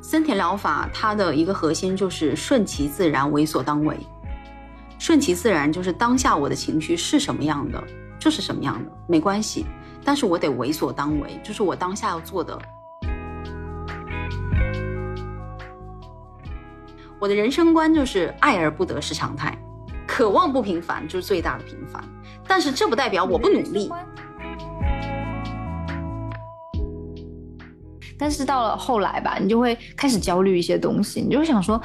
森田疗法它的一个核心就是顺其自然，为所当为。顺其自然就是当下我的情绪是什么样的，就是什么样的，没关系。但是我得为所当为，就是我当下要做的。我的人生观就是爱而不得是常态，渴望不平凡就是最大的平凡。但是这不代表我不努力。但是到了后来吧，你就会开始焦虑一些东西，你就会想说，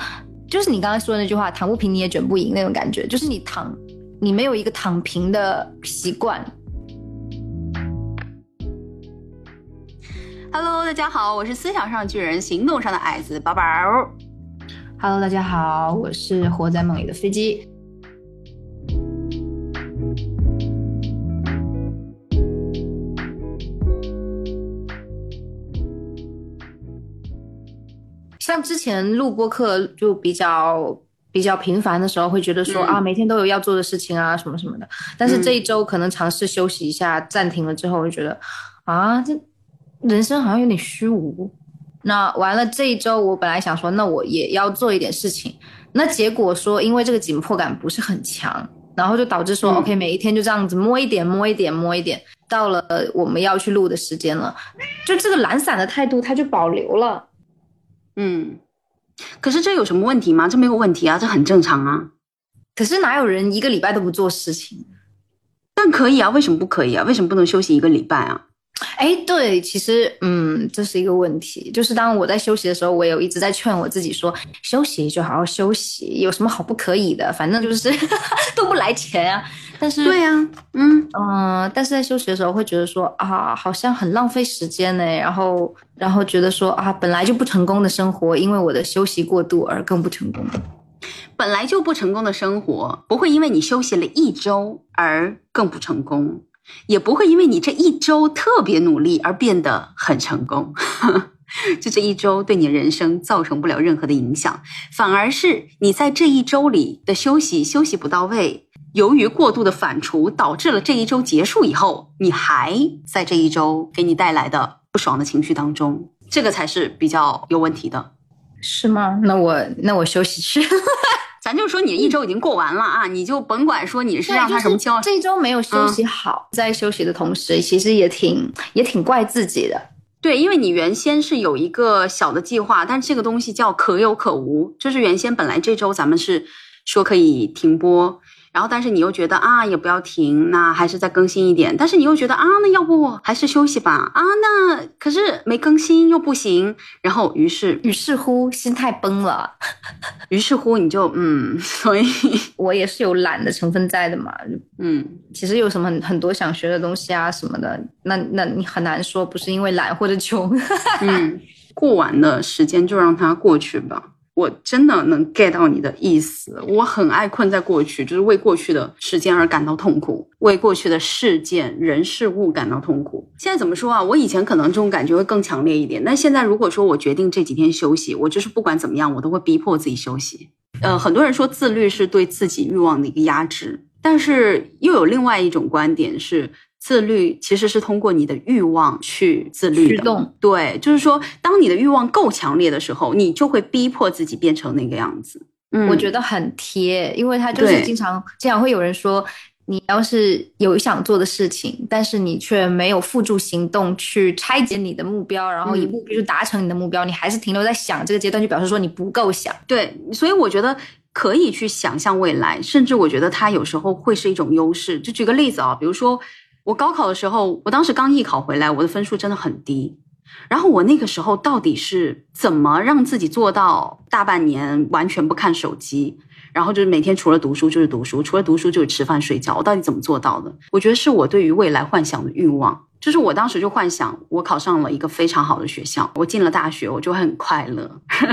就是你刚才说的那句话“躺不平你也卷不赢”那种感觉，就是你躺，你没有一个躺平的习惯。Hello，大家好，我是思想上巨人，行动上的矮子宝宝。Hello，大家好，我是活在梦里的飞机。像之前录播课就比较比较频繁的时候，会觉得说啊，每天都有要做的事情啊，什么什么的。但是这一周可能尝试休息一下，暂停了之后，我就觉得啊，这人生好像有点虚无。那完了这一周，我本来想说，那我也要做一点事情。那结果说，因为这个紧迫感不是很强，然后就导致说，OK，每一天就这样子摸一点，摸一点，摸一点。到了我们要去录的时间了，就这个懒散的态度，它就保留了。嗯，可是这有什么问题吗？这没有问题啊，这很正常啊。可是哪有人一个礼拜都不做事情？但可以啊，为什么不可以啊？为什么不能休息一个礼拜啊？哎，对，其实，嗯，这是一个问题。就是当我在休息的时候，我有一直在劝我自己说，休息就好好休息，有什么好不可以的？反正就是 都不来钱啊。但是，对呀，嗯嗯，但是在休息的时候会觉得说啊，好像很浪费时间呢。然后，然后觉得说啊，本来就不成功的生活，因为我的休息过度而更不成功。本来就不成功的生活，不会因为你休息了一周而更不成功。也不会因为你这一周特别努力而变得很成功，就这一周对你人生造成不了任何的影响，反而是你在这一周里的休息休息不到位，由于过度的反刍，导致了这一周结束以后，你还在这一周给你带来的不爽的情绪当中，这个才是比较有问题的，是吗？那我那我休息去。咱就说你一周已经过完了啊，你就甭管说你是让他什么焦，这一周没有休息好，在休息的同时，其实也挺也挺怪自己的。对，因为你原先是有一个小的计划，但这个东西叫可有可无，就是原先本来这周咱们是说可以停播。然后，但是你又觉得啊，也不要停，那还是再更新一点。但是你又觉得啊，那要不还是休息吧？啊，那可是没更新又不行。然后，于是，于是乎，心态崩了。于是乎，你就嗯，所以 我也是有懒的成分在的嘛。嗯，其实有什么很多想学的东西啊什么的，那那你很难说不是因为懒或者穷。嗯，过完的时间就让它过去吧。我真的能 get 到你的意思，我很爱困在过去，就是为过去的时间而感到痛苦，为过去的事件、人、事物感到痛苦。现在怎么说啊？我以前可能这种感觉会更强烈一点，但现在如果说我决定这几天休息，我就是不管怎么样，我都会逼迫自己休息。呃，很多人说自律是对自己欲望的一个压制，但是又有另外一种观点是。自律其实是通过你的欲望去自律的，对，就是说，当你的欲望够强烈的时候，你就会逼迫自己变成那个样子。嗯，我觉得很贴，因为他就是经常经常会有人说，你要是有想做的事情，但是你却没有付诸行动去拆解你的目标，然后一步步去达成你的目标，你还是停留在想这个阶段，就表示说你不够想。对，所以我觉得可以去想象未来，甚至我觉得它有时候会是一种优势。就举个例子啊，比如说。我高考的时候，我当时刚艺考回来，我的分数真的很低。然后我那个时候到底是怎么让自己做到大半年完全不看手机，然后就是每天除了读书就是读书，除了读书就是吃饭睡觉。我到底怎么做到的？我觉得是我对于未来幻想的欲望。就是我当时就幻想，我考上了一个非常好的学校，我进了大学，我就会很快乐。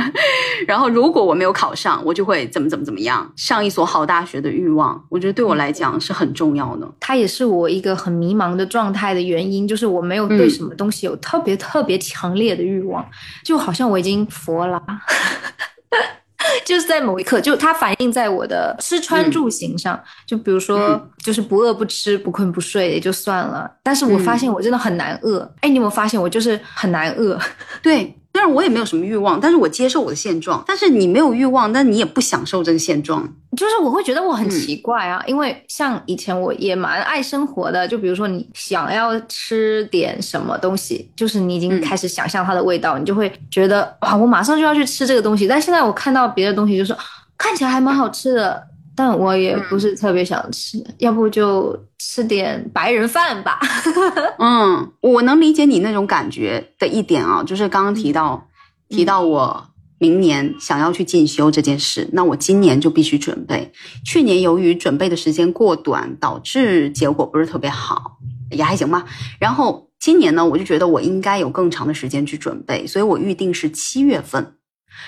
然后如果我没有考上，我就会怎么怎么怎么样。上一所好大学的欲望，我觉得对我来讲是很重要的。它也是我一个很迷茫的状态的原因，就是我没有对什么东西有特别特别强烈的欲望，就好像我已经佛了。就是在某一刻，就它反映在我的吃穿住行上。就比如说，就是不饿不吃，不困不睡也就算了，但是我发现我真的很难饿。哎，你有没有发现我就是很难饿？对。我也没有什么欲望，但是我接受我的现状。但是你没有欲望，但你也不享受这个现状，就是我会觉得我很奇怪啊。因为像以前我也蛮爱生活的，就比如说你想要吃点什么东西，就是你已经开始想象它的味道，你就会觉得哇，我马上就要去吃这个东西。但现在我看到别的东西，就是看起来还蛮好吃的。但我也不是特别想吃，要不就吃点白人饭吧。嗯，我能理解你那种感觉的一点啊，就是刚刚提到提到我明年想要去进修这件事，那我今年就必须准备。去年由于准备的时间过短，导致结果不是特别好，也还行吧。然后今年呢，我就觉得我应该有更长的时间去准备，所以我预定是七月份，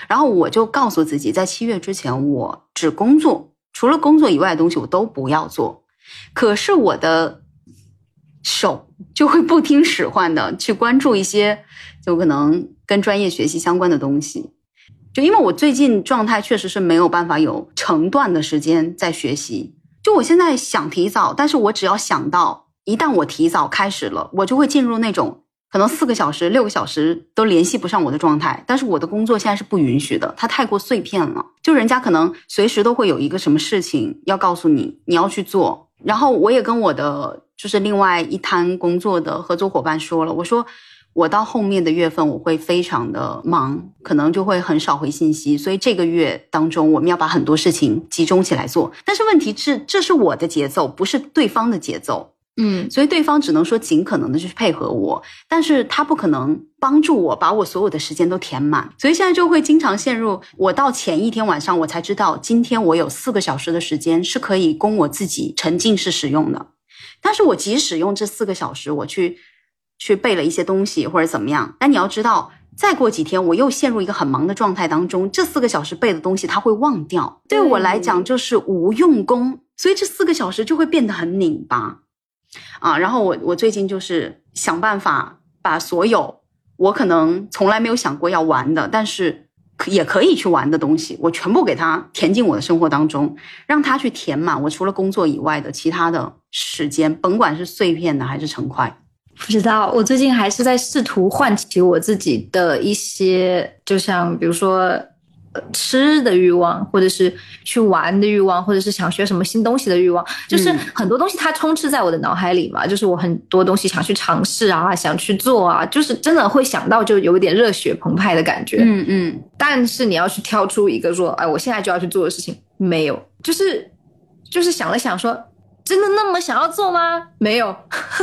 然后我就告诉自己，在七月之前我只工作。除了工作以外的东西我都不要做，可是我的手就会不听使唤的去关注一些就可能跟专业学习相关的东西。就因为我最近状态确实是没有办法有成段的时间在学习。就我现在想提早，但是我只要想到一旦我提早开始了，我就会进入那种。可能四个小时、六个小时都联系不上我的状态，但是我的工作现在是不允许的，它太过碎片了。就人家可能随时都会有一个什么事情要告诉你，你要去做。然后我也跟我的就是另外一摊工作的合作伙伴说了，我说我到后面的月份我会非常的忙，可能就会很少回信息。所以这个月当中我们要把很多事情集中起来做。但是问题是，这是我的节奏，不是对方的节奏。嗯，所以对方只能说尽可能的去配合我，但是他不可能帮助我把我所有的时间都填满，所以现在就会经常陷入我到前一天晚上我才知道，今天我有四个小时的时间是可以供我自己沉浸式使用的，但是我即使用这四个小时我去去背了一些东西或者怎么样，但你要知道，再过几天我又陷入一个很忙的状态当中，这四个小时背的东西他会忘掉，对我来讲就是无用功，所以这四个小时就会变得很拧巴。啊，然后我我最近就是想办法把所有我可能从来没有想过要玩的，但是也可以去玩的东西，我全部给它填进我的生活当中，让它去填满我除了工作以外的其他的时间，甭管是碎片的还是成块。不知道，我最近还是在试图唤起我自己的一些，就像比如说。吃的欲望，或者是去玩的欲望，或者是想学什么新东西的欲望，就是很多东西它充斥在我的脑海里嘛。就是我很多东西想去尝试啊，想去做啊，就是真的会想到就有一点热血澎湃的感觉。嗯嗯。但是你要去挑出一个说，哎，我现在就要去做的事情，没有，就是就是想了想说。真的那么想要做吗？没有，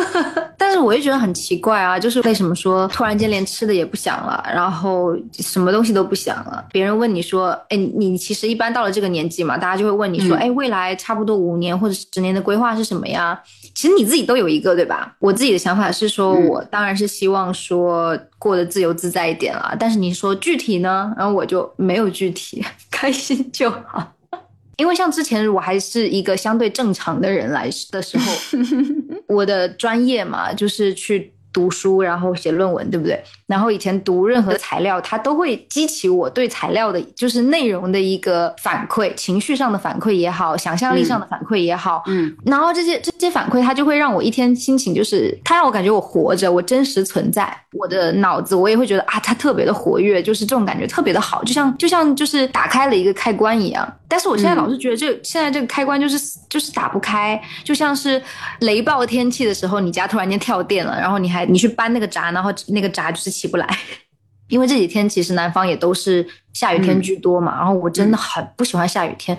但是我也觉得很奇怪啊，就是为什么说突然间连吃的也不想了，然后什么东西都不想了？别人问你说，哎，你其实一般到了这个年纪嘛，大家就会问你说，哎，未来差不多五年或者十年的规划是什么呀？其实你自己都有一个，对吧？我自己的想法是说，我当然是希望说过得自由自在一点了，但是你说具体呢？然后我就没有具体，开心就好。因为像之前我还是一个相对正常的人来的时候，我的专业嘛，就是去。读书，然后写论文，对不对？然后以前读任何材料，它都会激起我对材料的，就是内容的一个反馈，情绪上的反馈也好，想象力上的反馈也好，嗯。然后这些这些反馈，它就会让我一天心情就是，它让我感觉我活着，我真实存在。我的脑子我也会觉得啊，它特别的活跃，就是这种感觉特别的好，就像就像就是打开了一个开关一样。但是我现在老是觉得这现在这个开关就是就是打不开，就像是雷暴天气的时候，你家突然间跳电了，然后你还。你去搬那个闸，然后那个闸就是起不来，因为这几天其实南方也都是下雨天居多嘛。然后我真的很不喜欢下雨天，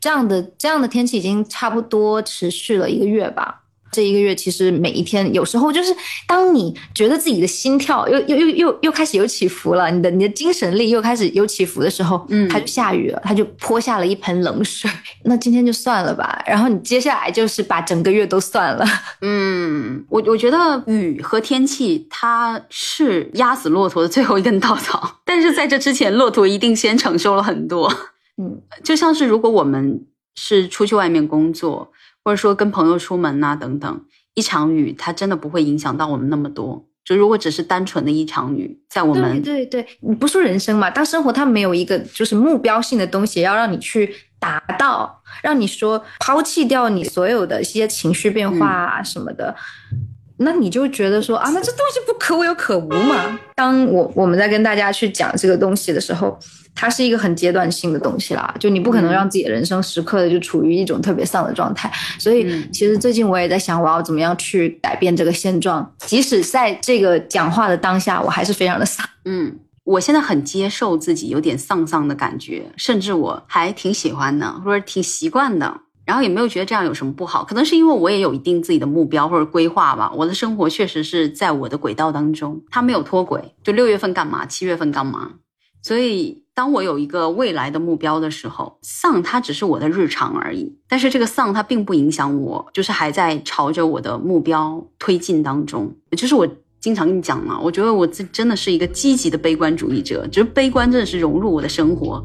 这样的这样的天气已经差不多持续了一个月吧。这一个月，其实每一天，有时候就是当你觉得自己的心跳又又又又又开始有起伏了，你的你的精神力又开始有起伏的时候，嗯，它就下雨了，它就泼下了一盆冷水。那今天就算了吧，然后你接下来就是把整个月都算了。嗯，我我觉得雨和天气它是压死骆驼的最后一根稻草，但是在这之前，骆驼一定先承受了很多。嗯，就像是如果我们是出去外面工作。或者说跟朋友出门呐等等，一场雨它真的不会影响到我们那么多。就如果只是单纯的一场雨，在我们对对对，你不说人生嘛？当生活它没有一个就是目标性的东西，要让你去达到，让你说抛弃掉你所有的一些情绪变化啊什么的，那你就觉得说啊，那这东西不可有可无嘛？当我我们在跟大家去讲这个东西的时候。它是一个很阶段性的东西啦，就你不可能让自己的人生时刻的就处于一种特别丧的状态。所以其实最近我也在想，我要怎么样去改变这个现状。即使在这个讲话的当下，我还是非常的丧。嗯，我现在很接受自己有点丧丧的感觉，甚至我还挺喜欢的，或者挺习惯的。然后也没有觉得这样有什么不好。可能是因为我也有一定自己的目标或者规划吧。我的生活确实是在我的轨道当中，它没有脱轨。就六月份干嘛，七月份干嘛。所以，当我有一个未来的目标的时候，丧它只是我的日常而已。但是这个丧它并不影响我，就是还在朝着我的目标推进当中。就是我经常跟你讲嘛，我觉得我这真的是一个积极的悲观主义者，就是悲观真的是融入我的生活。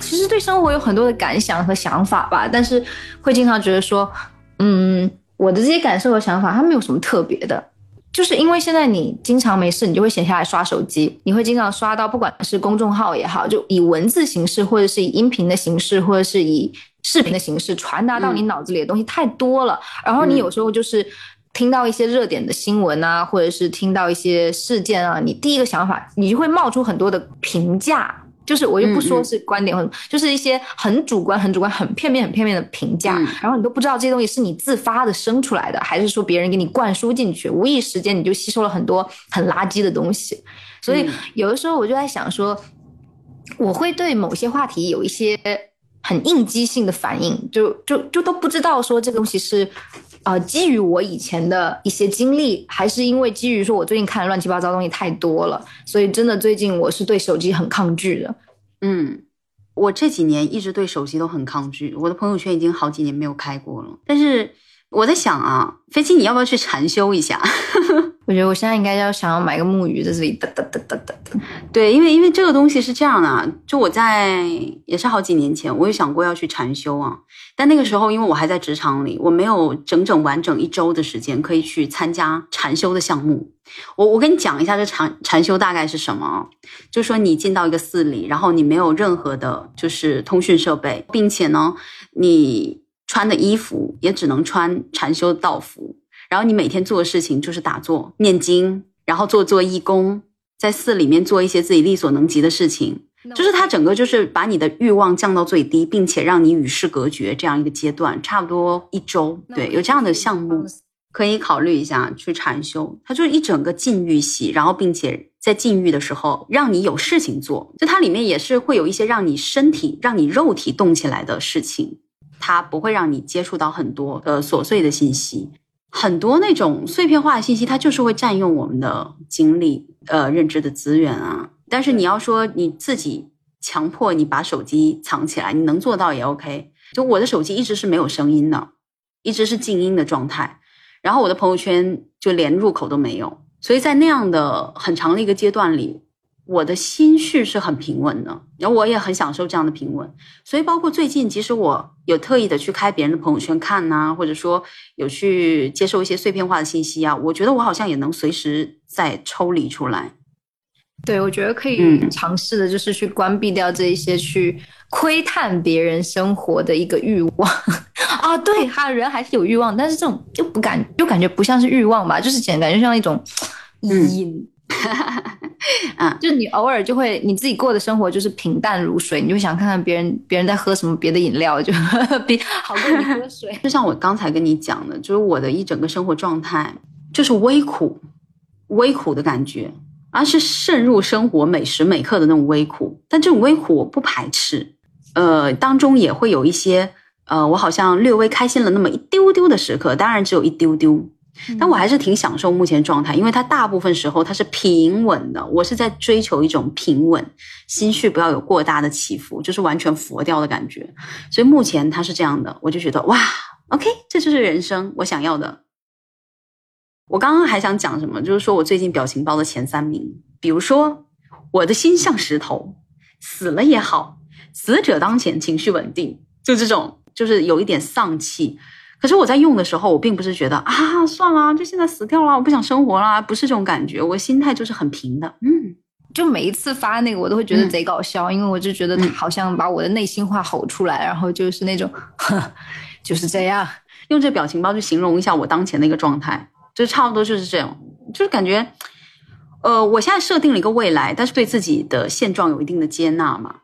其实对生活有很多的感想和想法吧，但是会经常觉得说，嗯，我的这些感受和想法，它没有什么特别的，就是因为现在你经常没事，你就会闲下来刷手机，你会经常刷到，不管是公众号也好，就以文字形式，或者是以音频的形式，或者是以视频的形式传达到你脑子里的东西太多了，然后你有时候就是听到一些热点的新闻啊，或者是听到一些事件啊，你第一个想法，你就会冒出很多的评价。就是我又不说是观点或者，就是一些很主观、很主观、很片面、很片面的评价，然后你都不知道这些东西是你自发的生出来的，还是说别人给你灌输进去，无意时间你就吸收了很多很垃圾的东西。所以有的时候我就在想说，我会对某些话题有一些很应激性的反应，就就就都不知道说这个东西是。啊，基于我以前的一些经历，还是因为基于说我最近看的乱七八糟东西太多了，所以真的最近我是对手机很抗拒的。嗯，我这几年一直对手机都很抗拒，我的朋友圈已经好几年没有开过了。但是我在想啊，飞机你要不要去禅修一下？我觉得我现在应该要想要买个木鱼在这里哒哒哒哒哒。对，因为因为这个东西是这样的，就我在也是好几年前，我有想过要去禅修啊，但那个时候因为我还在职场里，我没有整整完整一周的时间可以去参加禅修的项目。我我跟你讲一下这禅禅修大概是什么，就是说你进到一个寺里，然后你没有任何的就是通讯设备，并且呢，你穿的衣服也只能穿禅修道服。然后你每天做的事情就是打坐、念经，然后做做义工，在寺里面做一些自己力所能及的事情。就是它整个就是把你的欲望降到最低，并且让你与世隔绝这样一个阶段，差不多一周。对，有这样的项目可以考虑一下去禅修。它就是一整个禁欲系，然后并且在禁欲的时候让你有事情做。就它里面也是会有一些让你身体、让你肉体动起来的事情，它不会让你接触到很多呃琐碎的信息。很多那种碎片化的信息，它就是会占用我们的精力，呃，认知的资源啊。但是你要说你自己强迫你把手机藏起来，你能做到也 OK。就我的手机一直是没有声音的，一直是静音的状态，然后我的朋友圈就连入口都没有。所以在那样的很长的一个阶段里。我的心绪是很平稳的，然后我也很享受这样的平稳。所以，包括最近，其实我有特意的去开别人的朋友圈看呐，或者说有去接受一些碎片化的信息啊，我觉得我好像也能随时再抽离出来。对，我觉得可以尝试的就是去关闭掉这一些去窥探别人生活的一个欲望 啊。对，哈人还是有欲望，但是这种就不感，就感觉不像是欲望吧，就是简感觉像一种瘾。啊，就你偶尔就会你自己过的生活就是平淡如水，你就想看看别人别人在喝什么别的饮料，就 比好过你喝水。就像我刚才跟你讲的，就是我的一整个生活状态就是微苦，微苦的感觉，而是渗入生活每时每刻的那种微苦。但这种微苦我不排斥，呃，当中也会有一些呃，我好像略微开心了那么一丢丢的时刻，当然只有一丢丢。但我还是挺享受目前状态，因为它大部分时候它是平稳的。我是在追求一种平稳，心绪不要有过大的起伏，就是完全佛掉的感觉。所以目前它是这样的，我就觉得哇，OK，这就是人生我想要的。我刚刚还想讲什么，就是说我最近表情包的前三名，比如说我的心像石头，死了也好，死者当前，情绪稳定，就这种，就是有一点丧气。可是我在用的时候，我并不是觉得啊，算了，就现在死掉了，我不想生活了，不是这种感觉，我心态就是很平的。嗯，就每一次发那个，我都会觉得贼搞笑，因为我就觉得他好像把我的内心话吼出来，然后就是那种，就是这样，用这表情包去形容一下我当前的一个状态，就差不多就是这样，就是感觉。呃，我现在设定了一个未来，但是对自己的现状有一定的接纳嘛，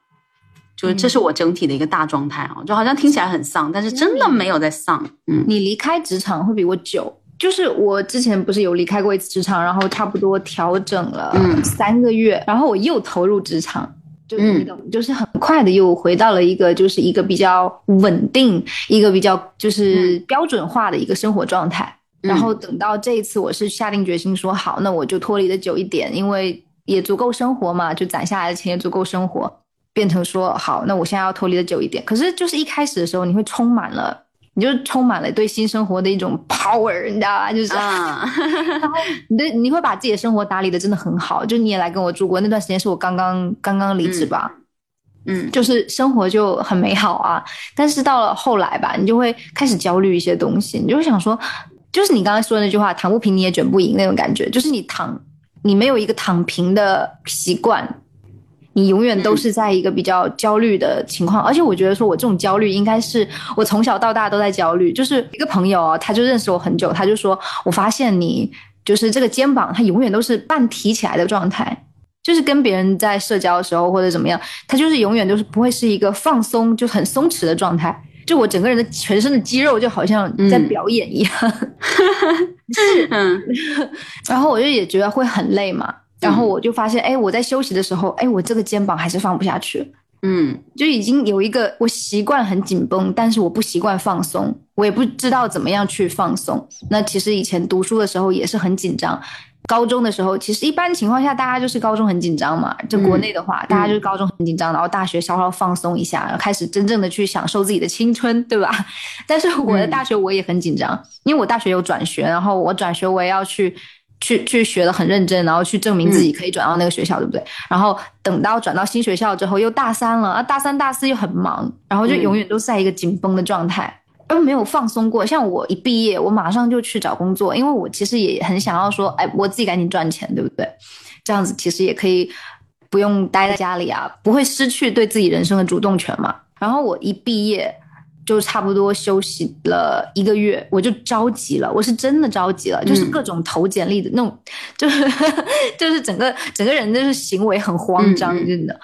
就是这是我整体的一个大状态啊，就好像听起来很丧，但是真的没有在丧。嗯，你离开职场会比我久，就是我之前不是有离开过一次职场，然后差不多调整了三个月，然后我又投入职场，就你懂，就是很快的又回到了一个就是一个比较稳定、一个比较就是标准化的一个生活状态。然后等到这一次，我是下定决心说好，那我就脱离的久一点，因为也足够生活嘛，就攒下来的钱也足够生活，变成说好，那我现在要脱离的久一点。可是就是一开始的时候，你会充满了，你就充满了对新生活的一种 power，你知道吧？就是，然后你的你会把自己的生活打理的真的很好。就你也来跟我住过那段时间，是我刚刚刚刚离职吧，嗯，就是生活就很美好啊。但是到了后来吧，你就会开始焦虑一些东西，你就会想说。就是你刚刚说的那句话，躺不平你也卷不赢那种感觉。就是你躺，你没有一个躺平的习惯，你永远都是在一个比较焦虑的情况。而且我觉得说，我这种焦虑应该是我从小到大都在焦虑。就是一个朋友啊，他就认识我很久，他就说我发现你就是这个肩膀，它永远都是半提起来的状态。就是跟别人在社交的时候或者怎么样，他就是永远都是不会是一个放松就很松弛的状态。就我整个人的全身的肌肉就好像在表演一样，是，嗯，然后我就也觉得会很累嘛，然后我就发现，哎，我在休息的时候，哎，我这个肩膀还是放不下去，嗯，就已经有一个我习惯很紧绷，但是我不习惯放松，我也不知道怎么样去放松。那其实以前读书的时候也是很紧张。高中的时候，其实一般情况下，大家就是高中很紧张嘛。就国内的话，大家就是高中很紧张，然后大学稍稍放松一下，然后开始真正的去享受自己的青春，对吧？但是我的大学我也很紧张，因为我大学有转学，然后我转学我也要去去去学的很认真，然后去证明自己可以转到那个学校，对不对？然后等到转到新学校之后，又大三了啊，大三大四又很忙，然后就永远都在一个紧绷的状态。都没有放松过。像我一毕业，我马上就去找工作，因为我其实也很想要说，哎，我自己赶紧赚钱，对不对？这样子其实也可以不用待在家里啊，不会失去对自己人生的主动权嘛。然后我一毕业就差不多休息了一个月，我就着急了，我是真的着急了，就是各种投简历的那种，就是 就是整个整个人就是行为很慌张，真的。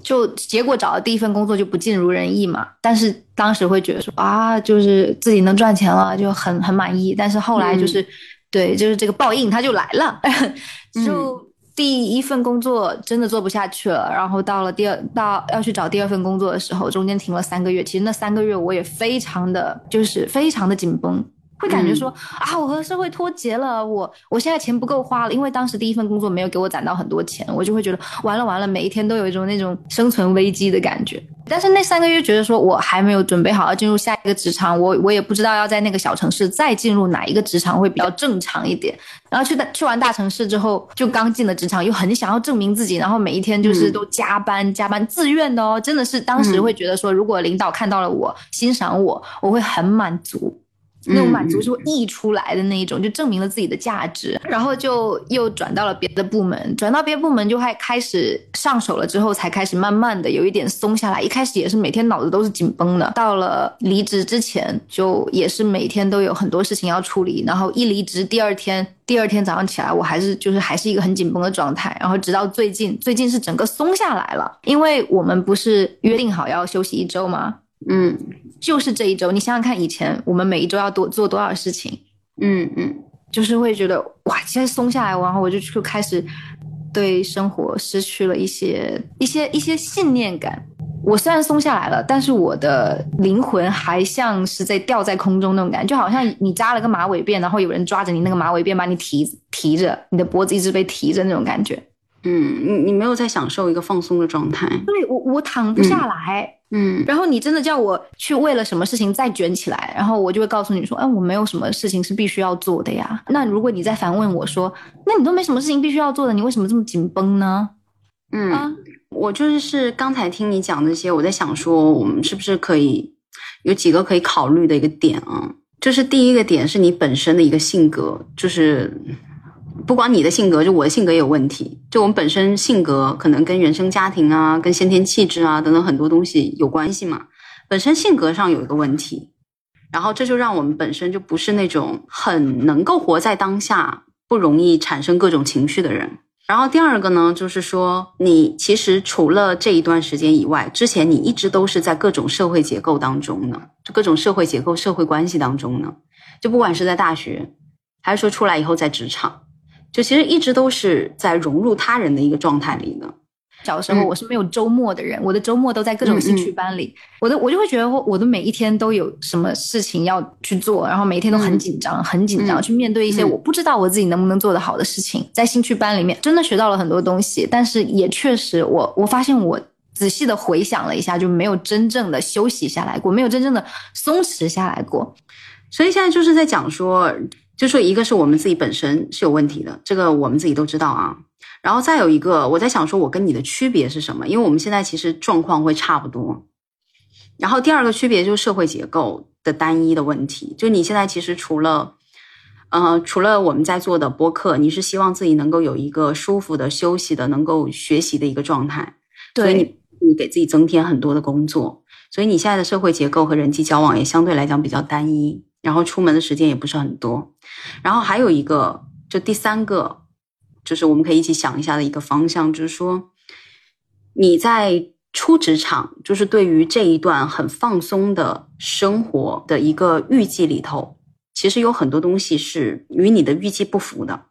就结果找的第一份工作就不尽如人意嘛，但是当时会觉得说啊，就是自己能赚钱了，就很很满意。但是后来就是，对，就是这个报应它就来了，就第一份工作真的做不下去了。然后到了第二到要去找第二份工作的时候，中间停了三个月。其实那三个月我也非常的就是非常的紧绷。会感觉说啊，我和社会脱节了，我我现在钱不够花了，因为当时第一份工作没有给我攒到很多钱，我就会觉得完了完了，每一天都有一种那种生存危机的感觉。但是那三个月觉得说我还没有准备好要进入下一个职场，我我也不知道要在那个小城市再进入哪一个职场会比较正常一点。然后去大去完大城市之后，就刚进了职场，又很想要证明自己，然后每一天就是都加班加班，自愿的哦，真的是当时会觉得说，如果领导看到了我，欣赏我，我会很满足。那种满足是会溢出来的那一种，就证明了自己的价值，然后就又转到了别的部门，转到别的部门就还开始上手了，之后才开始慢慢的有一点松下来。一开始也是每天脑子都是紧绷的，到了离职之前就也是每天都有很多事情要处理，然后一离职第二天，第二天早上起来我还是就是还是一个很紧绷的状态，然后直到最近，最近是整个松下来了，因为我们不是约定好要休息一周吗？嗯。就是这一周，你想想看，以前我们每一周要多做多少事情？嗯嗯，就是会觉得哇，现在松下来，然后我就就开始对生活失去了一些一些一些信念感。我虽然松下来了，但是我的灵魂还像是在吊在空中那种感觉，就好像你扎了个马尾辫，然后有人抓着你那个马尾辫把你提提着，你的脖子一直被提着那种感觉。嗯，你你没有在享受一个放松的状态。对我，我躺不下来。嗯，然后你真的叫我去为了什么事情再卷起来，然后我就会告诉你说，哎，我没有什么事情是必须要做的呀。那如果你再反问我说，那你都没什么事情必须要做的，你为什么这么紧绷呢？嗯，我就是刚才听你讲那些，我在想说，我们是不是可以有几个可以考虑的一个点啊？就是第一个点是你本身的一个性格，就是不管你的性格，就我的性格也有问题。就我们本身性格可能跟原生家庭啊、跟先天气质啊等等很多东西有关系嘛。本身性格上有一个问题，然后这就让我们本身就不是那种很能够活在当下、不容易产生各种情绪的人。然后第二个呢，就是说你其实除了这一段时间以外，之前你一直都是在各种社会结构当中呢，就各种社会结构、社会关系当中呢，就不管是在大学，还是说出来以后在职场，就其实一直都是在融入他人的一个状态里呢。小的时候我是没有周末的人，我的周末都在各种兴趣班里，我的我就会觉得我的每一天都有什么事情要去做，然后每一天都很紧张，很紧张去面对一些我不知道我自己能不能做得好的事情。在兴趣班里面真的学到了很多东西，但是也确实我我发现我仔细的回想了一下，就没有真正的休息下来过，没有真正的松弛下来过。所以现在就是在讲说，就说一个是我们自己本身是有问题的，这个我们自己都知道啊。然后再有一个，我在想说，我跟你的区别是什么？因为我们现在其实状况会差不多。然后第二个区别就是社会结构的单一的问题，就你现在其实除了，呃，除了我们在做的播客，你是希望自己能够有一个舒服的休息的、能够学习的一个状态，所以你你给自己增添很多的工作，所以你现在的社会结构和人际交往也相对来讲比较单一，然后出门的时间也不是很多。然后还有一个，就第三个。就是我们可以一起想一下的一个方向，就是说你在初职场，就是对于这一段很放松的生活的一个预计里头，其实有很多东西是与你的预计不符的。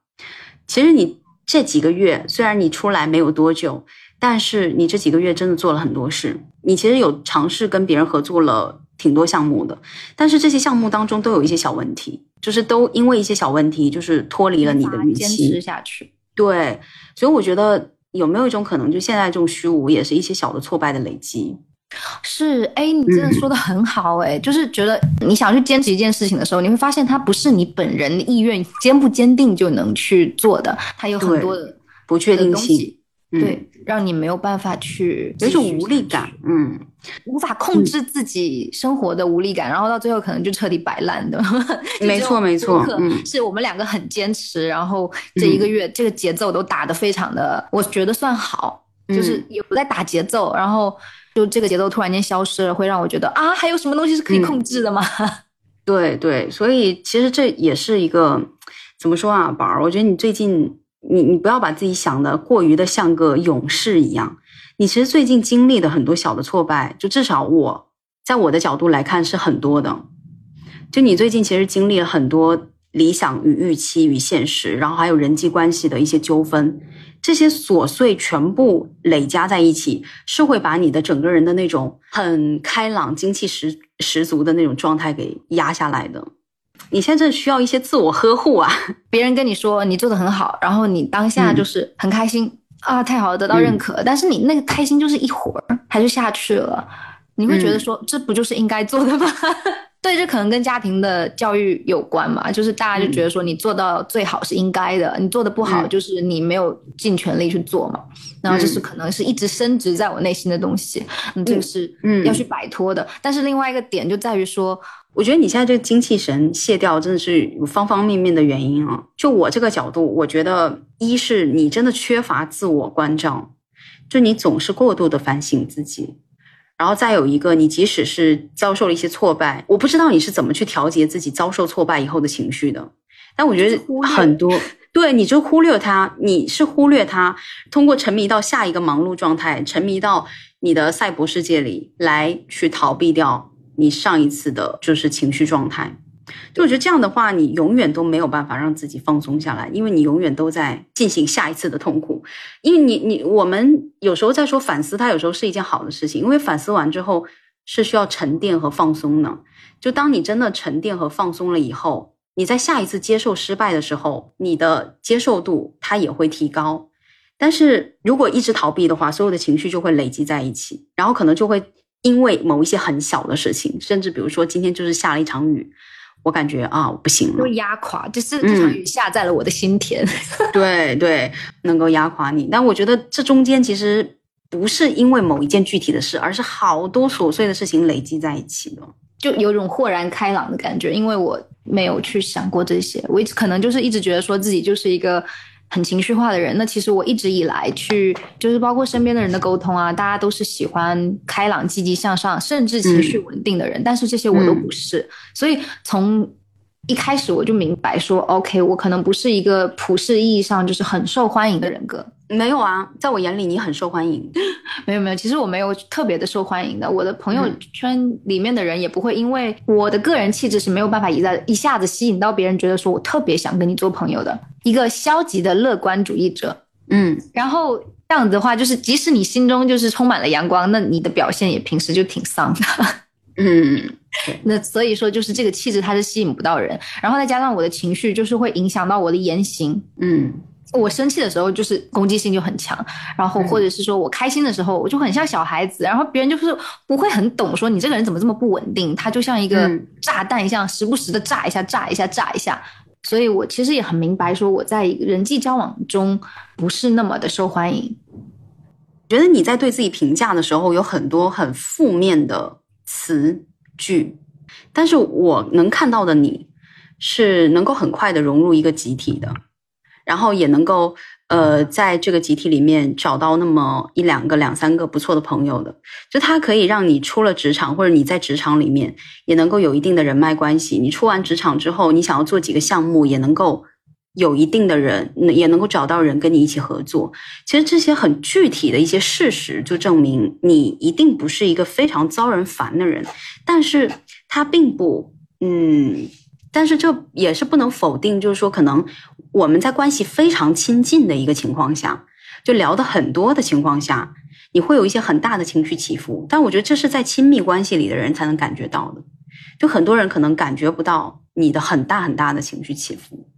其实你这几个月虽然你出来没有多久，但是你这几个月真的做了很多事。你其实有尝试跟别人合作了挺多项目的，但是这些项目当中都有一些小问题，就是都因为一些小问题，就是脱离了你的预期。坚持下去。对，所以我觉得有没有一种可能，就现在这种虚无，也是一些小的挫败的累积。是，哎，你真的说的很好，哎，就是觉得你想去坚持一件事情的时候，你会发现它不是你本人的意愿坚不坚定就能去做的，它有很多的不确定性。对，让你没有办法去有一种无力感，嗯，无法控制自己生活的无力感，然后到最后可能就彻底摆烂的。没错，没错，嗯，是我们两个很坚持，然后这一个月这个节奏都打得非常的，我觉得算好，就是也不在打节奏，然后就这个节奏突然间消失了，会让我觉得啊，还有什么东西是可以控制的吗？对对，所以其实这也是一个怎么说啊，宝儿，我觉得你最近。你你不要把自己想的过于的像个勇士一样，你其实最近经历的很多小的挫败，就至少我在我的角度来看是很多的。就你最近其实经历了很多理想与预期与现实，然后还有人际关系的一些纠纷，这些琐碎全部累加在一起，是会把你的整个人的那种很开朗、精气十十足的那种状态给压下来的。你现在需要一些自我呵护啊！别人跟你说你做的很好，然后你当下就是很开心啊，太好了，得到认可。但是你那个开心就是一会儿，它就下去了。你会觉得说，这不就是应该做的吗？对，这可能跟家庭的教育有关嘛，就是大家就觉得说，你做到最好是应该的，你做的不好就是你没有尽全力去做嘛。然后这是可能是一直升值在我内心的东西，嗯，这个是嗯要去摆脱的。但是另外一个点就在于说。我觉得你现在这个精气神卸掉，真的是有方方面面的原因啊。就我这个角度，我觉得一是你真的缺乏自我关照，就你总是过度的反省自己，然后再有一个，你即使是遭受了一些挫败，我不知道你是怎么去调节自己遭受挫败以后的情绪的。但我觉得很多，对，你就忽略它，你是忽略它，通过沉迷到下一个忙碌状态，沉迷到你的赛博世界里来去逃避掉。你上一次的就是情绪状态，就我觉得这样的话，你永远都没有办法让自己放松下来，因为你永远都在进行下一次的痛苦。因为你你我们有时候在说反思，它有时候是一件好的事情，因为反思完之后是需要沉淀和放松的。就当你真的沉淀和放松了以后，你在下一次接受失败的时候，你的接受度它也会提高。但是如果一直逃避的话，所有的情绪就会累积在一起，然后可能就会。因为某一些很小的事情，甚至比如说今天就是下了一场雨，我感觉啊，我不行了，会压垮，就是这场雨下在了我的心田。对对，能够压垮你。但我觉得这中间其实不是因为某一件具体的事，而是好多琐碎的事情累积在一起的，就有种豁然开朗的感觉。因为我没有去想过这些，我一直可能就是一直觉得说自己就是一个很情绪化的人。那其实我一直以来去，就是包括身边的人的沟通啊，大家都是喜欢开朗、积极向上，甚至情绪稳定的人，但是这些我都不是。所以从一开始我就明白说，OK，我可能不是一个普世意义上就是很受欢迎的人格。没有啊，在我眼里你很受欢迎。没有没有，其实我没有特别的受欢迎的。我的朋友圈里面的人也不会因为我的个人气质是没有办法一在一下子吸引到别人，觉得说我特别想跟你做朋友的一个消极的乐观主义者。嗯，然后这样子的话，就是即使你心中就是充满了阳光，那你的表现也平时就挺丧的。嗯。那所以说，就是这个气质它是吸引不到人，然后再加上我的情绪，就是会影响到我的言行。嗯，我生气的时候就是攻击性就很强，然后或者是说我开心的时候，我就很像小孩子，然后别人就是不会很懂，说你这个人怎么这么不稳定？他就像一个炸弹一样，时不时的炸一下，炸一下，炸一下。所以我其实也很明白，说我在人际交往中不是那么的受欢迎。觉得你在对自己评价的时候，有很多很负面的词。句，但是我能看到的你是能够很快的融入一个集体的，然后也能够呃在这个集体里面找到那么一两个、两三个不错的朋友的，就它可以让你出了职场或者你在职场里面也能够有一定的人脉关系。你出完职场之后，你想要做几个项目，也能够有一定的人，也能够找到人跟你一起合作。其实这些很具体的一些事实，就证明你一定不是一个非常遭人烦的人。但是他并不，嗯，但是这也是不能否定，就是说，可能我们在关系非常亲近的一个情况下，就聊的很多的情况下，你会有一些很大的情绪起伏。但我觉得这是在亲密关系里的人才能感觉到的，就很多人可能感觉不到你的很大很大的情绪起伏，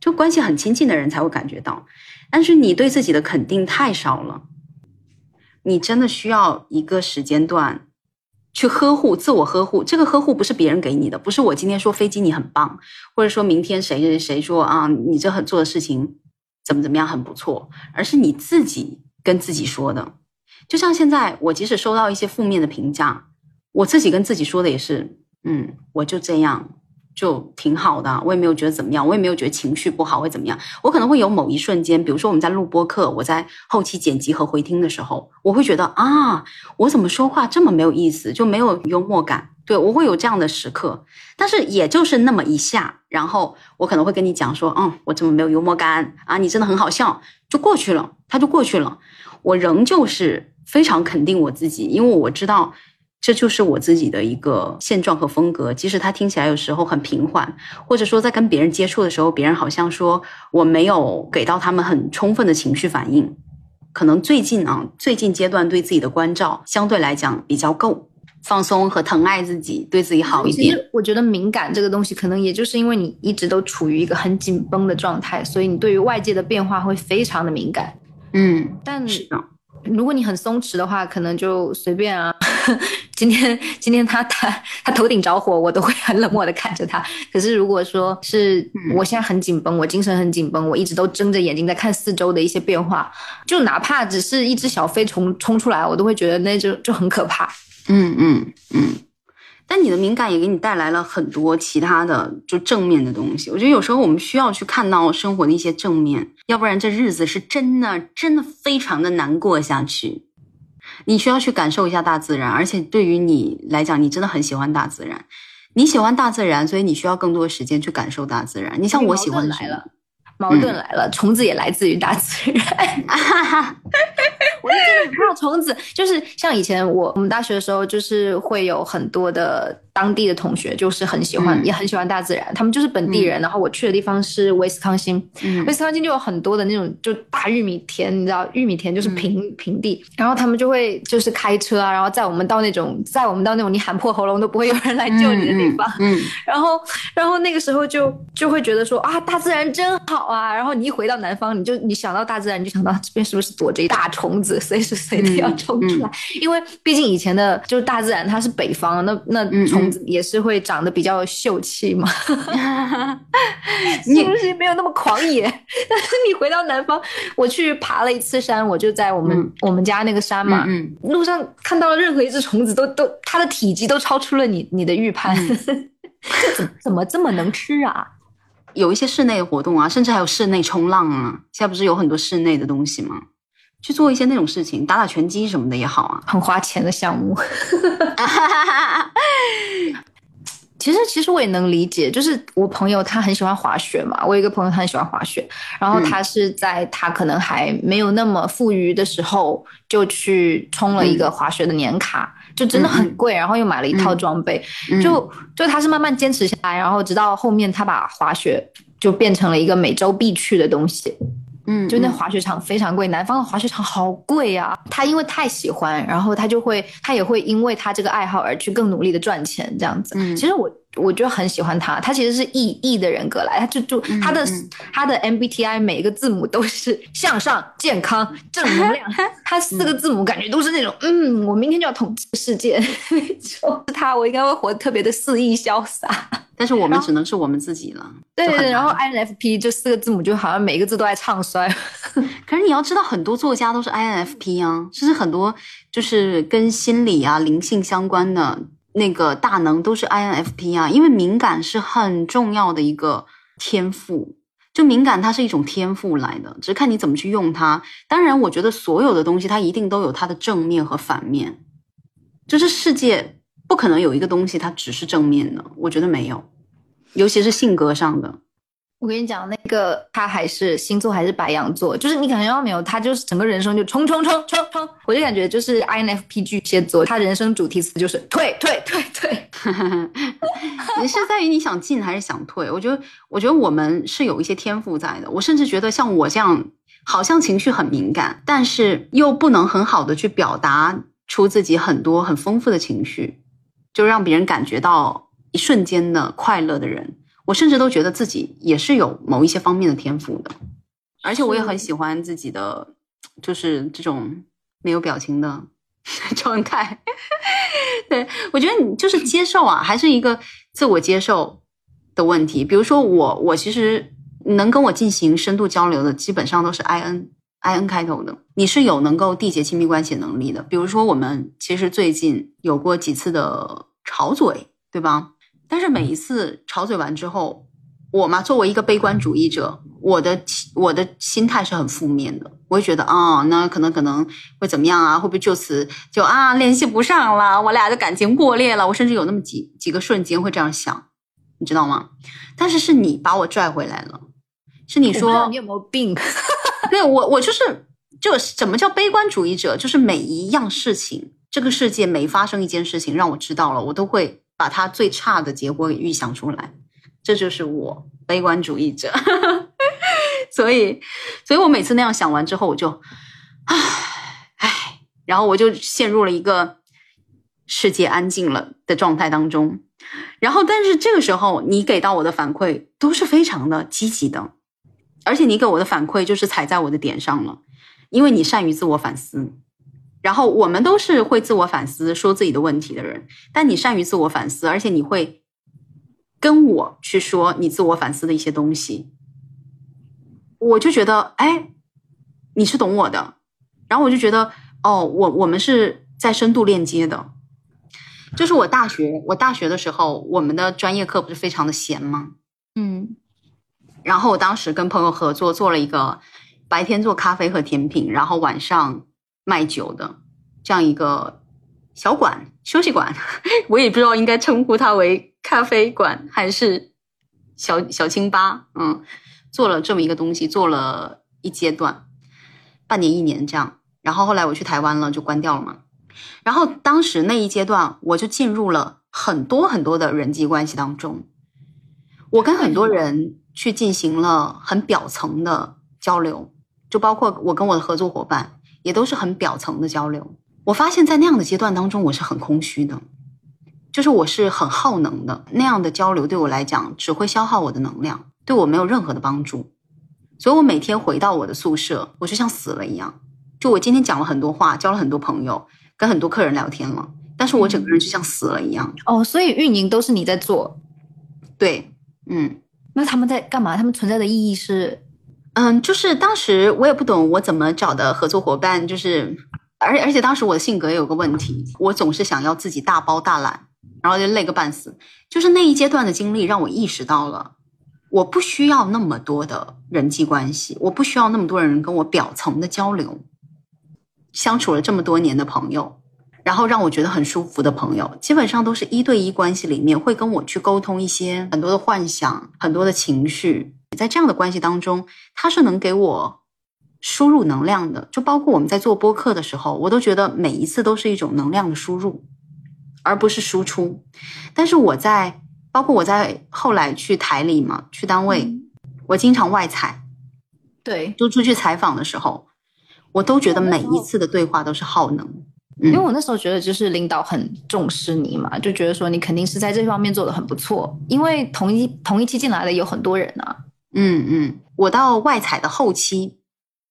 就关系很亲近的人才会感觉到。但是你对自己的肯定太少了，你真的需要一个时间段。去呵护自我呵护，这个呵护不是别人给你的，不是我今天说飞机你很棒，或者说明天谁谁谁说啊你这很做的事情怎么怎么样很不错，而是你自己跟自己说的。就像现在我即使收到一些负面的评价，我自己跟自己说的也是，嗯，我就这样。就挺好的，我也没有觉得怎么样，我也没有觉得情绪不好会怎么样。我可能会有某一瞬间，比如说我们在录播课，我在后期剪辑和回听的时候，我会觉得啊，我怎么说话这么没有意思，就没有幽默感。对我会有这样的时刻，但是也就是那么一下，然后我可能会跟你讲说，嗯，我怎么没有幽默感啊？你真的很好笑，就过去了，它就过去了。我仍旧是非常肯定我自己，因为我知道。这就是我自己的一个现状和风格，即使它听起来有时候很平缓，或者说在跟别人接触的时候，别人好像说我没有给到他们很充分的情绪反应，可能最近啊，最近阶段对自己的关照相对来讲比较够，放松和疼爱自己，对自己好一点。我觉得敏感这个东西，可能也就是因为你一直都处于一个很紧绷的状态，所以你对于外界的变化会非常的敏感。嗯，但是如果你很松弛的话，可能就随便啊。今天今天他他他头顶着火，我都会很冷漠的看着他。可是如果说是我现在很紧绷，我精神很紧绷，我一直都睁着眼睛在看四周的一些变化，就哪怕只是一只小飞虫冲出来，我都会觉得那就就很可怕。嗯嗯嗯。但你的敏感也给你带来了很多其他的就正面的东西。我觉得有时候我们需要去看到生活的一些正面，要不然这日子是真的真的非常的难过下去。你需要去感受一下大自然，而且对于你来讲，你真的很喜欢大自然。你喜欢大自然，所以你需要更多的时间去感受大自然。你像我喜欢来了，矛盾来了，虫子也来自于大自然。我是真的很怕虫子，就是像以前我我们大学的时候，就是会有很多的。当地的同学就是很喜欢，也很喜欢大自然。他们就是本地人，然后我去的地方是威斯康星，威斯康星就有很多的那种就大玉米田，你知道，玉米田就是平平地，然后他们就会就是开车啊，然后载我们到那种载我们到那种你喊破喉咙都不会有人来救你的地方。嗯，然后然后那个时候就就会觉得说啊，大自然真好啊。然后你一回到南方，你就你想到大自然，你就想到这边是不是躲着一大虫子，随时随地要冲出来？因为毕竟以前的就是大自然，它是北方，那那虫。也是会长得比较秀气嘛，是不是没有那么狂野？但是你回到南方，我去爬了一次山，我就在我们我们家那个山嘛，嗯，路上看到了任何一只虫子，都都它的体积都超出了你你的预判，这怎怎么这么能吃啊？有一些室内的活动啊，甚至还有室内冲浪啊，现在不是有很多室内的东西吗？去做一些那种事情，打打拳击什么的也好啊，很花钱的项目。其实，其实我也能理解，就是我朋友他很喜欢滑雪嘛。我有一个朋友他很喜欢滑雪，然后他是在他可能还没有那么富裕的时候，就去充了一个滑雪的年卡，就真的很贵，然后又买了一套装备，就就他是慢慢坚持下来，然后直到后面他把滑雪就变成了一个每周必去的东西。嗯，就那滑雪场非常贵，南方的滑雪场好贵啊。他因为太喜欢，然后他就会，他也会因为他这个爱好而去更努力的赚钱，这样子。嗯，其实我我就很喜欢他，他其实是 E E 的人格来，他就就他的他的 MBTI 每一个字母都是向上、健康、正能量，他四个字母感觉都是那种，嗯，我明天就要统治世界 那种。他我应该会活得特别的肆意潇洒。但是我们只能是我们自己了。对对，然后 INFP 这四个字母就好像每一个字都在唱衰。可是你要知道，很多作家都是 INFP 啊，其实很多就是跟心理啊、灵性相关的那个大能都是 INFP 啊。因为敏感是很重要的一个天赋，就敏感它是一种天赋来的，只看你怎么去用它。当然，我觉得所有的东西它一定都有它的正面和反面，就是世界不可能有一个东西它只是正面的，我觉得没有。尤其是性格上的，我跟你讲，那个他还是星座还是白羊座，就是你感觉到没有？他就是整个人生就冲冲冲冲冲，我就感觉就是 INFP 巨蟹座，他人生主题词就是退退退退。你是在于你想进还是想退？我觉得，我觉得我们是有一些天赋在的。我甚至觉得像我这样，好像情绪很敏感，但是又不能很好的去表达出自己很多很丰富的情绪，就让别人感觉到。一瞬间的快乐的人，我甚至都觉得自己也是有某一些方面的天赋的，而且我也很喜欢自己的，就是这种没有表情的 状态。对我觉得你就是接受啊，还是一个自我接受的问题。比如说我，我其实能跟我进行深度交流的，基本上都是 I N I N 开头的。你是有能够缔结亲密关系能力的。比如说我们其实最近有过几次的吵嘴，对吧？但是每一次吵嘴完之后，我嘛作为一个悲观主义者，我的我的心态是很负面的。我会觉得啊，那可能可能会怎么样啊？会不会就此就啊联系不上了？我俩的感情破裂了？我甚至有那么几几个瞬间会这样想，你知道吗？但是是你把我拽回来了，是你说你有没有病？对我我就是就什么叫悲观主义者？就是每一样事情，这个世界每发生一件事情，让我知道了，我都会。把他最差的结果给预想出来，这就是我悲观主义者。所以，所以我每次那样想完之后，我就唉唉，然后我就陷入了一个世界安静了的状态当中。然后，但是这个时候你给到我的反馈都是非常的积极的，而且你给我的反馈就是踩在我的点上了，因为你善于自我反思。然后我们都是会自我反思、说自己的问题的人，但你善于自我反思，而且你会跟我去说你自我反思的一些东西，我就觉得，哎，你是懂我的。然后我就觉得，哦，我我们是在深度链接的。就是我大学，我大学的时候，我们的专业课不是非常的闲吗？嗯。然后我当时跟朋友合作做了一个白天做咖啡和甜品，然后晚上。卖酒的这样一个小馆、休息馆，我也不知道应该称呼它为咖啡馆还是小小清吧。嗯，做了这么一个东西，做了一阶段，半年、一年这样。然后后来我去台湾了，就关掉了嘛。然后当时那一阶段，我就进入了很多很多的人际关系当中，我跟很多人去进行了很表层的交流，就包括我跟我的合作伙伴。也都是很表层的交流。我发现，在那样的阶段当中，我是很空虚的，就是我是很耗能的。那样的交流对我来讲，只会消耗我的能量，对我没有任何的帮助。所以我每天回到我的宿舍，我就像死了一样。就我今天讲了很多话，交了很多朋友，跟很多客人聊天了，但是我整个人就像死了一样。哦，所以运营都是你在做？对，嗯。那他们在干嘛？他们存在的意义是，嗯，就是当时我也不懂我怎么找的合作伙伴，就是而而且当时我的性格也有个问题，我总是想要自己大包大揽，然后就累个半死。就是那一阶段的经历让我意识到了，我不需要那么多的人际关系，我不需要那么多人跟我表层的交流。相处了这么多年的朋友，然后让我觉得很舒服的朋友，基本上都是一对一关系里面会跟我去沟通一些很多的幻想、很多的情绪。在这样的关系当中，他是能给我输入能量的。就包括我们在做播客的时候，我都觉得每一次都是一种能量的输入，而不是输出。但是我在包括我在后来去台里嘛，去单位，我经常外采，对，就出去采访的时候。我都觉得每一次的对话都是耗能，因为我那时候觉得就是领导很重视你嘛，就觉得说你肯定是在这方面做的很不错，因为同一同一期进来的有很多人啊。嗯嗯，我到外采的后期，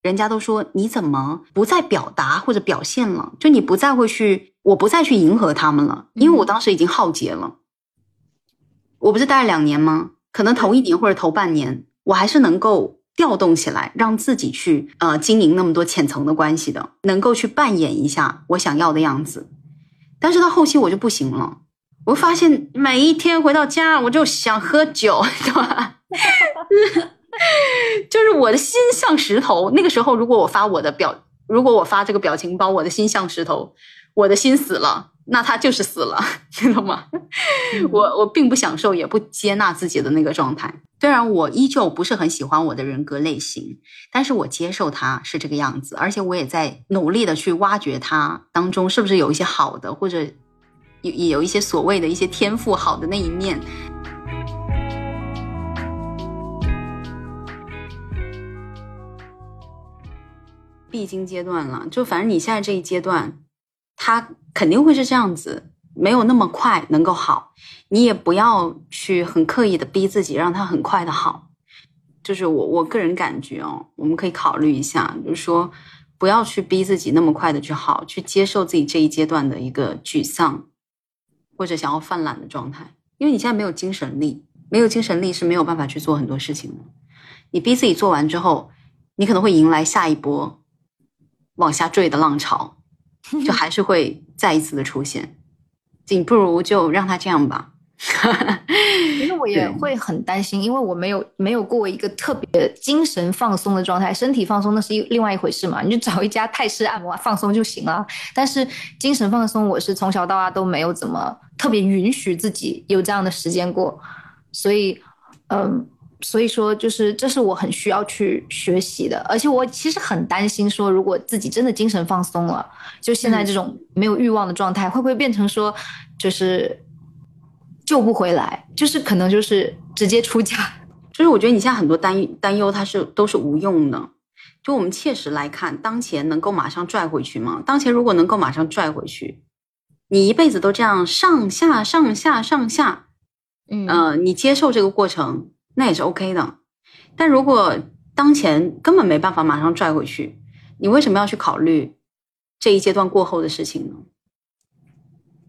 人家都说你怎么不再表达或者表现了？就你不再会去，我不再去迎合他们了，因为我当时已经耗竭了。我不是待了两年吗？可能头一年或者头半年，我还是能够。调动起来，让自己去呃经营那么多浅层的关系的，能够去扮演一下我想要的样子。但是到后期我就不行了，我发现每一天回到家我就想喝酒，对吧？就是我的心像石头。那个时候如果我发我的表，如果我发这个表情包，我的心像石头，我的心死了。那他就是死了，知道吗？我我并不享受，也不接纳自己的那个状态。虽然我依旧不是很喜欢我的人格类型，但是我接受他是这个样子，而且我也在努力的去挖掘他当中是不是有一些好的，或者有有一些所谓的一些天赋好的那一面。必经阶段了，就反正你现在这一阶段。他肯定会是这样子，没有那么快能够好，你也不要去很刻意的逼自己让他很快的好。就是我我个人感觉哦，我们可以考虑一下，就是说不要去逼自己那么快的去好，去接受自己这一阶段的一个沮丧或者想要犯懒的状态，因为你现在没有精神力，没有精神力是没有办法去做很多事情的。你逼自己做完之后，你可能会迎来下一波往下坠的浪潮。就还是会再一次的出现，你不如就让他这样吧。其实我也会很担心，因为我没有没有过一个特别精神放松的状态，身体放松那是一另外一回事嘛，你就找一家泰式按摩放松就行了。但是精神放松，我是从小到大都没有怎么特别允许自己有这样的时间过，所以，嗯。所以说，就是这是我很需要去学习的，而且我其实很担心，说如果自己真的精神放松了，就现在这种没有欲望的状态，会不会变成说，就是救不回来，就是可能就是直接出家。就是我觉得你现在很多担担忧，它是都是无用的。就我们切实来看，当前能够马上拽回去吗？当前如果能够马上拽回去，你一辈子都这样上下上下上下，嗯，你接受这个过程。那也是 OK 的，但如果当前根本没办法马上拽回去，你为什么要去考虑这一阶段过后的事情呢？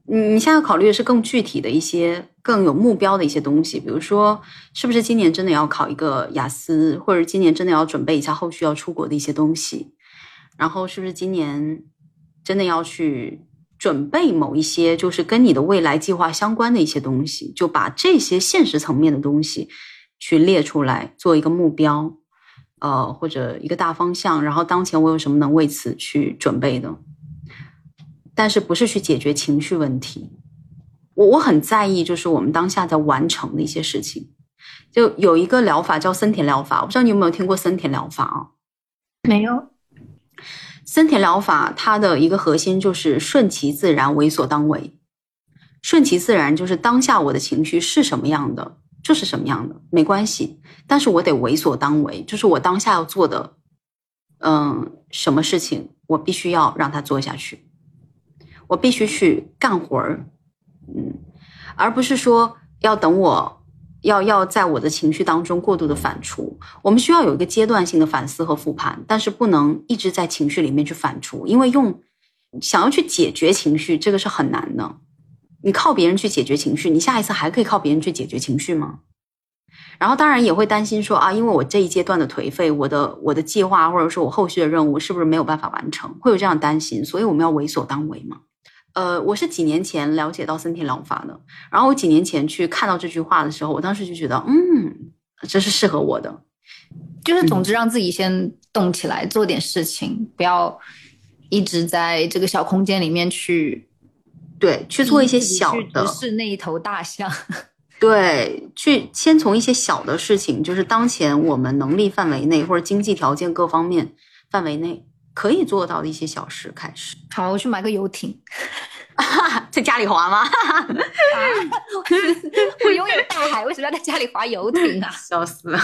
你你现在考虑的是更具体的一些、更有目标的一些东西，比如说，是不是今年真的要考一个雅思，或者今年真的要准备一下后续要出国的一些东西？然后是不是今年真的要去准备某一些就是跟你的未来计划相关的一些东西？就把这些现实层面的东西。去列出来做一个目标，呃，或者一个大方向，然后当前我有什么能为此去准备的？但是不是去解决情绪问题？我我很在意，就是我们当下在完成的一些事情。就有一个疗法叫森田疗法，我不知道你有没有听过森田疗法啊？没有。森田疗法它的一个核心就是顺其自然，为所当为。顺其自然就是当下我的情绪是什么样的。就是什么样的没关系，但是我得为所当为，就是我当下要做的，嗯，什么事情我必须要让他做下去，我必须去干活儿，嗯，而不是说要等我要要在我的情绪当中过度的反刍。我们需要有一个阶段性的反思和复盘，但是不能一直在情绪里面去反刍，因为用想要去解决情绪，这个是很难的。你靠别人去解决情绪，你下一次还可以靠别人去解决情绪吗？然后当然也会担心说啊，因为我这一阶段的颓废，我的我的计划或者说我后续的任务是不是没有办法完成，会有这样担心，所以我们要为所当为嘛。呃，我是几年前了解到森田疗法的，然后我几年前去看到这句话的时候，我当时就觉得，嗯，这是适合我的。就是总之让自己先动起来，做点事情，不要一直在这个小空间里面去，对，去做一些小的，不是那一头大象。对，去先从一些小的事情，就是当前我们能力范围内或者经济条件各方面范围内可以做到的一些小事开始。好，我去买个游艇，在家里划吗？我拥有大海，为什么要在家里划游艇啊？笑死了，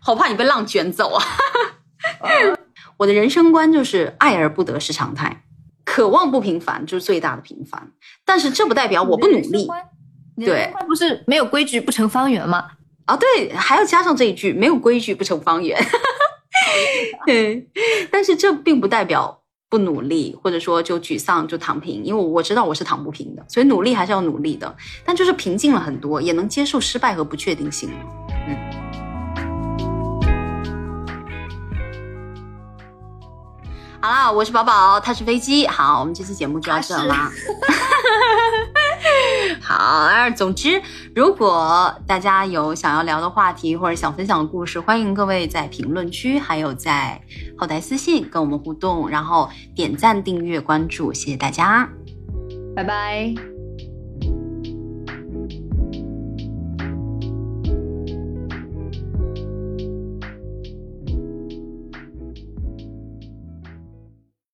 好怕你被浪卷走啊！我的人生观就是爱而不得是常态，渴望不平凡就是最大的平凡。但是这不代表我不努力。对，不是没有规矩不成方圆吗？啊，对，还要加上这一句，没有规矩不成方圆。对，但是这并不代表不努力，或者说就沮丧就躺平，因为我知道我是躺不平的，所以努力还是要努力的。但就是平静了很多，也能接受失败和不确定性嗯。好啦，我是宝宝，他是飞机。好，我们这期节目就到这啦。好，总之，如果大家有想要聊的话题或者想分享的故事，欢迎各位在评论区，还有在后台私信跟我们互动，然后点赞、订阅、关注，谢谢大家，拜拜。